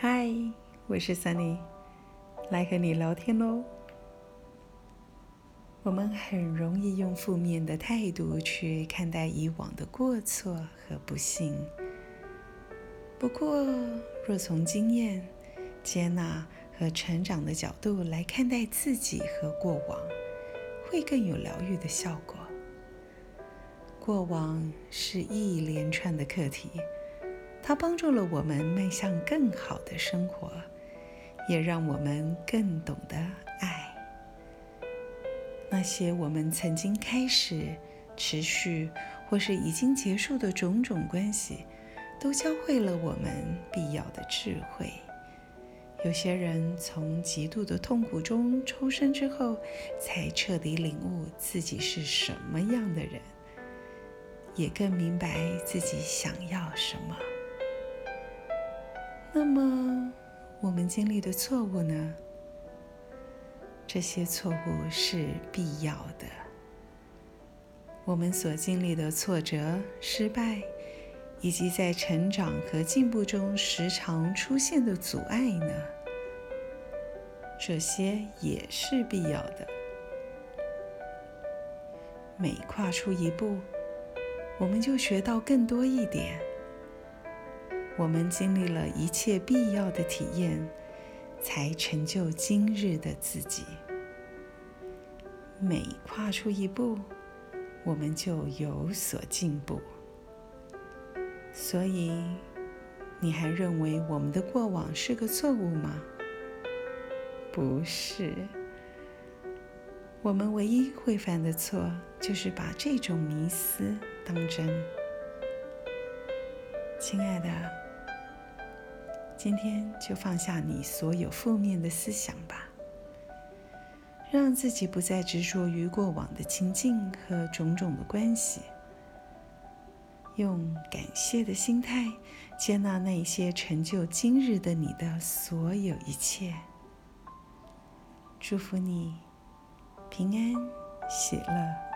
嗨我是 Sunny，来和你聊天喽。我们很容易用负面的态度去看待以往的过错和不幸。不过，若从经验、接纳和成长的角度来看待自己和过往，会更有疗愈的效果。过往是一连串的课题，它帮助了我们迈向更好的生活。也让我们更懂得爱。那些我们曾经开始、持续或是已经结束的种种关系，都教会了我们必要的智慧。有些人从极度的痛苦中抽身之后，才彻底领悟自己是什么样的人，也更明白自己想要什么。那么。我们经历的错误呢？这些错误是必要的。我们所经历的挫折、失败，以及在成长和进步中时常出现的阻碍呢？这些也是必要的。每跨出一步，我们就学到更多一点。我们经历了一切必要的体验，才成就今日的自己。每跨出一步，我们就有所进步。所以，你还认为我们的过往是个错误吗？不是。我们唯一会犯的错，就是把这种迷思当真。亲爱的。今天就放下你所有负面的思想吧，让自己不再执着于过往的情境和种种的关系，用感谢的心态接纳那些成就今日的你的所有一切。祝福你平安喜乐。